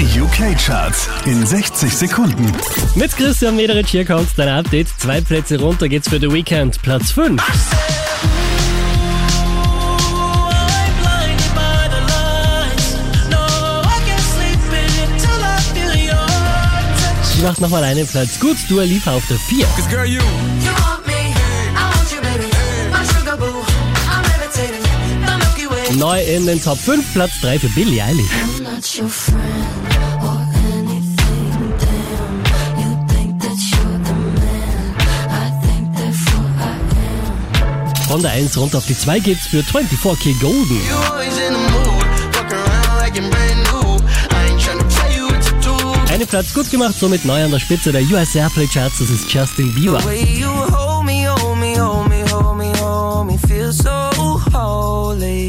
Die UK-Charts in 60 Sekunden. Mit Christian Mederich hier kommt dein Update. Zwei Plätze runter geht's für The Weekend. Platz 5. Sie macht nochmal einen Platz gut. Dua Lipa auf der 4. Neu in den Top 5. Platz 3 für Billie Eilish. Von der 1 runter auf die 2 geht's für 24K Golden. Einen Platz gut gemacht, somit neu an der Spitze der US Airplay Charts. Das ist Justin Bieber. Way you hold me, hold me, hold me, hold me, hold me, feel so holy.